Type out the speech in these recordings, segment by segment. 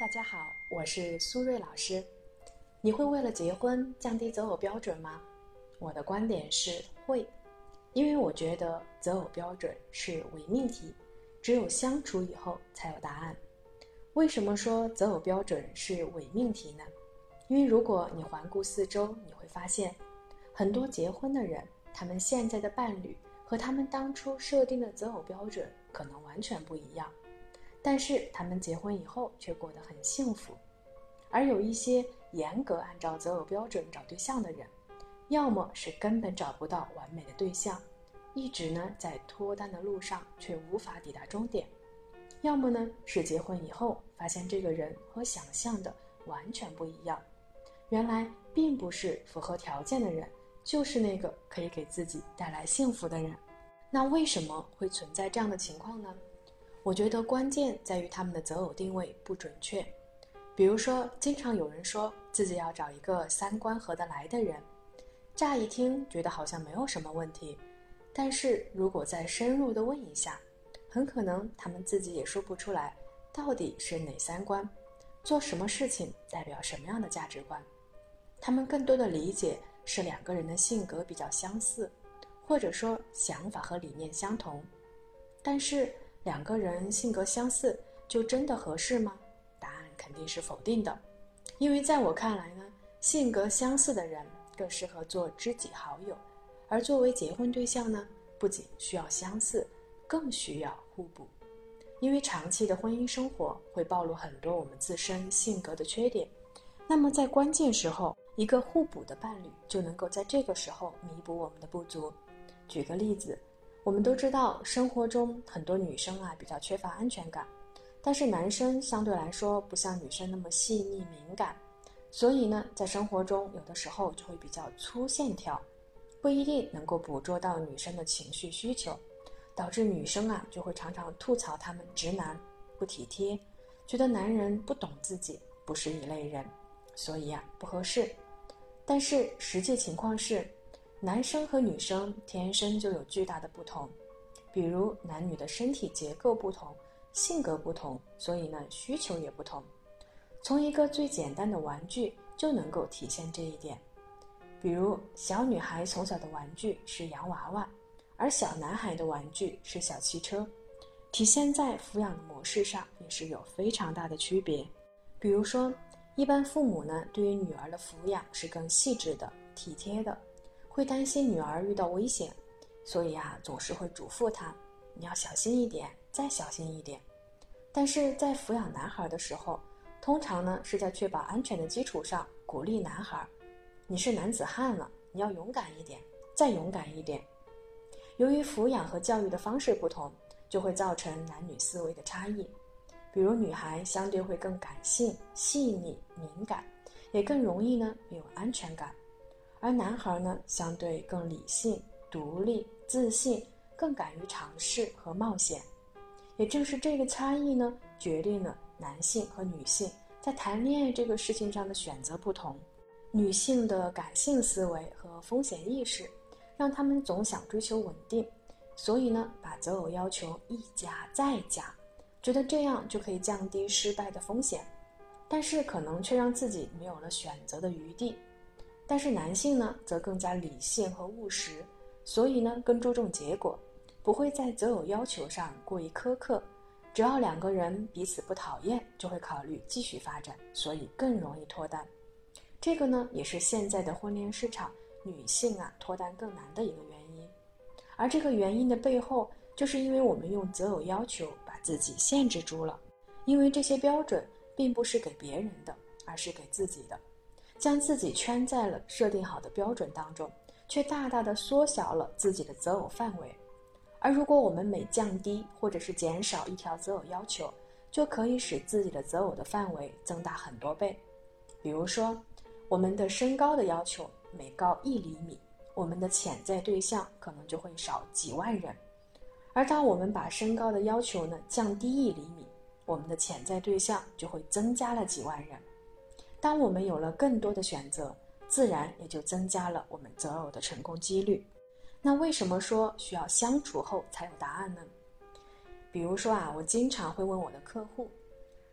大家好，我是苏瑞老师。你会为了结婚降低择偶标准吗？我的观点是会，因为我觉得择偶标准是伪命题，只有相处以后才有答案。为什么说择偶标准是伪命题呢？因为如果你环顾四周，你会发现，很多结婚的人，他们现在的伴侣和他们当初设定的择偶标准可能完全不一样。但是他们结婚以后却过得很幸福，而有一些严格按照择偶标准找对象的人，要么是根本找不到完美的对象，一直呢在脱单的路上却无法抵达终点；要么呢是结婚以后发现这个人和想象的完全不一样，原来并不是符合条件的人，就是那个可以给自己带来幸福的人。那为什么会存在这样的情况呢？我觉得关键在于他们的择偶定位不准确。比如说，经常有人说自己要找一个三观合得来的人，乍一听觉得好像没有什么问题，但是如果再深入的问一下，很可能他们自己也说不出来到底是哪三观，做什么事情代表什么样的价值观。他们更多的理解是两个人的性格比较相似，或者说想法和理念相同，但是。两个人性格相似，就真的合适吗？答案肯定是否定的，因为在我看来呢，性格相似的人更适合做知己好友，而作为结婚对象呢，不仅需要相似，更需要互补。因为长期的婚姻生活会暴露很多我们自身性格的缺点，那么在关键时候，一个互补的伴侣就能够在这个时候弥补我们的不足。举个例子。我们都知道，生活中很多女生啊比较缺乏安全感，但是男生相对来说不像女生那么细腻敏感，所以呢，在生活中有的时候就会比较粗线条，不一定能够捕捉到女生的情绪需求，导致女生啊就会常常吐槽他们直男不体贴，觉得男人不懂自己，不是一类人，所以呀不合适。但是实际情况是。男生和女生天生就有巨大的不同，比如男女的身体结构不同，性格不同，所以呢需求也不同。从一个最简单的玩具就能够体现这一点，比如小女孩从小的玩具是洋娃娃，而小男孩的玩具是小汽车，体现在抚养的模式上也是有非常大的区别。比如说，一般父母呢对于女儿的抚养是更细致的、体贴的。会担心女儿遇到危险，所以啊，总是会嘱咐她：“你要小心一点，再小心一点。”但是在抚养男孩的时候，通常呢是在确保安全的基础上鼓励男孩：“你是男子汉了，你要勇敢一点，再勇敢一点。”由于抚养和教育的方式不同，就会造成男女思维的差异。比如女孩相对会更感性、细腻、敏感，也更容易呢有安全感。而男孩呢，相对更理性、独立、自信，更敢于尝试和冒险。也正是这个差异呢，决定了男性和女性在谈恋爱这个事情上的选择不同。女性的感性思维和风险意识，让他们总想追求稳定，所以呢，把择偶要求一加再加，觉得这样就可以降低失败的风险，但是可能却让自己没有了选择的余地。但是男性呢，则更加理性和务实，所以呢，更注重结果，不会在择偶要求上过于苛刻。只要两个人彼此不讨厌，就会考虑继续发展，所以更容易脱单。这个呢，也是现在的婚恋市场女性啊脱单更难的一个原因。而这个原因的背后，就是因为我们用择偶要求把自己限制住了，因为这些标准并不是给别人的，而是给自己的。将自己圈在了设定好的标准当中，却大大的缩小了自己的择偶范围。而如果我们每降低或者是减少一条择偶要求，就可以使自己的择偶的范围增大很多倍。比如说，我们的身高的要求每高一厘米，我们的潜在对象可能就会少几万人。而当我们把身高的要求呢降低一厘米，我们的潜在对象就会增加了几万人。当我们有了更多的选择，自然也就增加了我们择偶的成功几率。那为什么说需要相处后才有答案呢？比如说啊，我经常会问我的客户，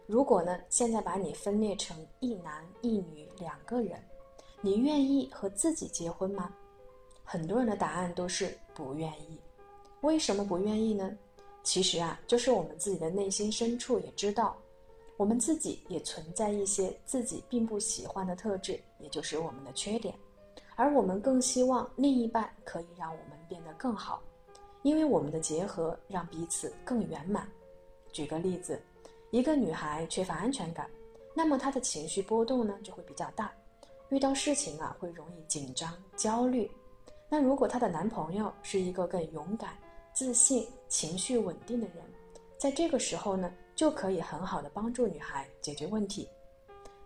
如果呢，现在把你分裂成一男一女两个人，你愿意和自己结婚吗？很多人的答案都是不愿意。为什么不愿意呢？其实啊，就是我们自己的内心深处也知道，我们自己也存在一些自己并不喜欢的特质，也就是我们的缺点，而我们更希望另一半可以让我们变得更好，因为我们的结合让彼此更圆满。举个例子，一个女孩缺乏安全感，那么她的情绪波动呢就会比较大，遇到事情啊会容易紧张、焦虑。那如果她的男朋友是一个更勇敢、自信、情绪稳定的人，在这个时候呢，就可以很好的帮助女孩解决问题。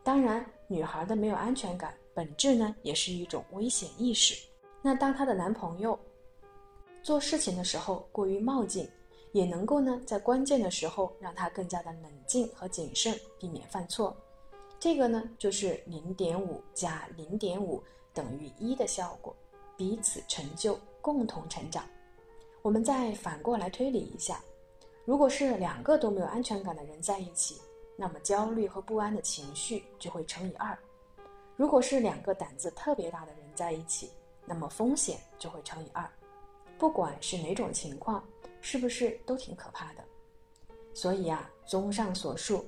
当然，女孩的没有安全感，本质呢也是一种危险意识。那当她的男朋友做事情的时候过于冒进，也能够呢在关键的时候让她更加的冷静和谨慎，避免犯错。这个呢就是零点五加零点五等于一的效果。彼此成就，共同成长。我们再反过来推理一下，如果是两个都没有安全感的人在一起，那么焦虑和不安的情绪就会乘以二；如果是两个胆子特别大的人在一起，那么风险就会乘以二。不管是哪种情况，是不是都挺可怕的？所以啊，综上所述，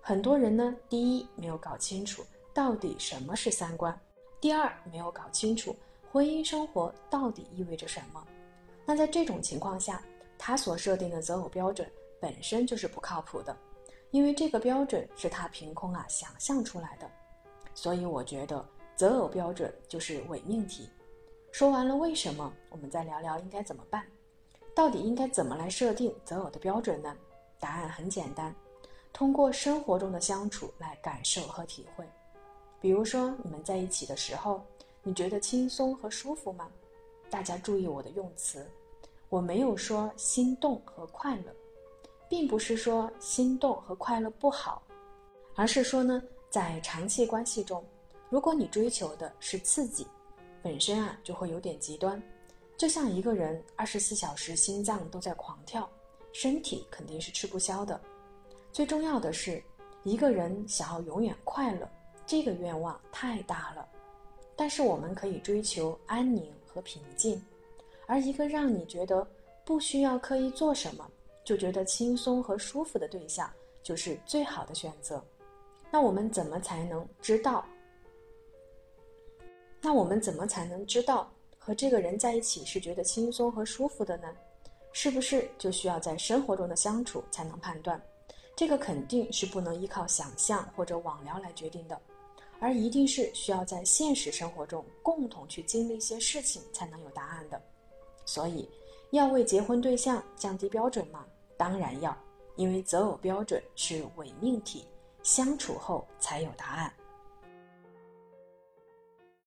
很多人呢，第一没有搞清楚到底什么是三观，第二没有搞清楚。婚姻生活到底意味着什么？那在这种情况下，他所设定的择偶标准本身就是不靠谱的，因为这个标准是他凭空啊想象出来的。所以我觉得择偶标准就是伪命题。说完了为什么，我们再聊聊应该怎么办。到底应该怎么来设定择偶的标准呢？答案很简单，通过生活中的相处来感受和体会。比如说你们在一起的时候。你觉得轻松和舒服吗？大家注意我的用词，我没有说心动和快乐，并不是说心动和快乐不好，而是说呢，在长期关系中，如果你追求的是刺激，本身啊就会有点极端，就像一个人二十四小时心脏都在狂跳，身体肯定是吃不消的。最重要的是，一个人想要永远快乐，这个愿望太大了。但是我们可以追求安宁和平静，而一个让你觉得不需要刻意做什么就觉得轻松和舒服的对象，就是最好的选择。那我们怎么才能知道？那我们怎么才能知道和这个人在一起是觉得轻松和舒服的呢？是不是就需要在生活中的相处才能判断？这个肯定是不能依靠想象或者网聊来决定的。而一定是需要在现实生活中共同去经历一些事情才能有答案的，所以要为结婚对象降低标准吗？当然要，因为择偶标准是伪命题，相处后才有答案。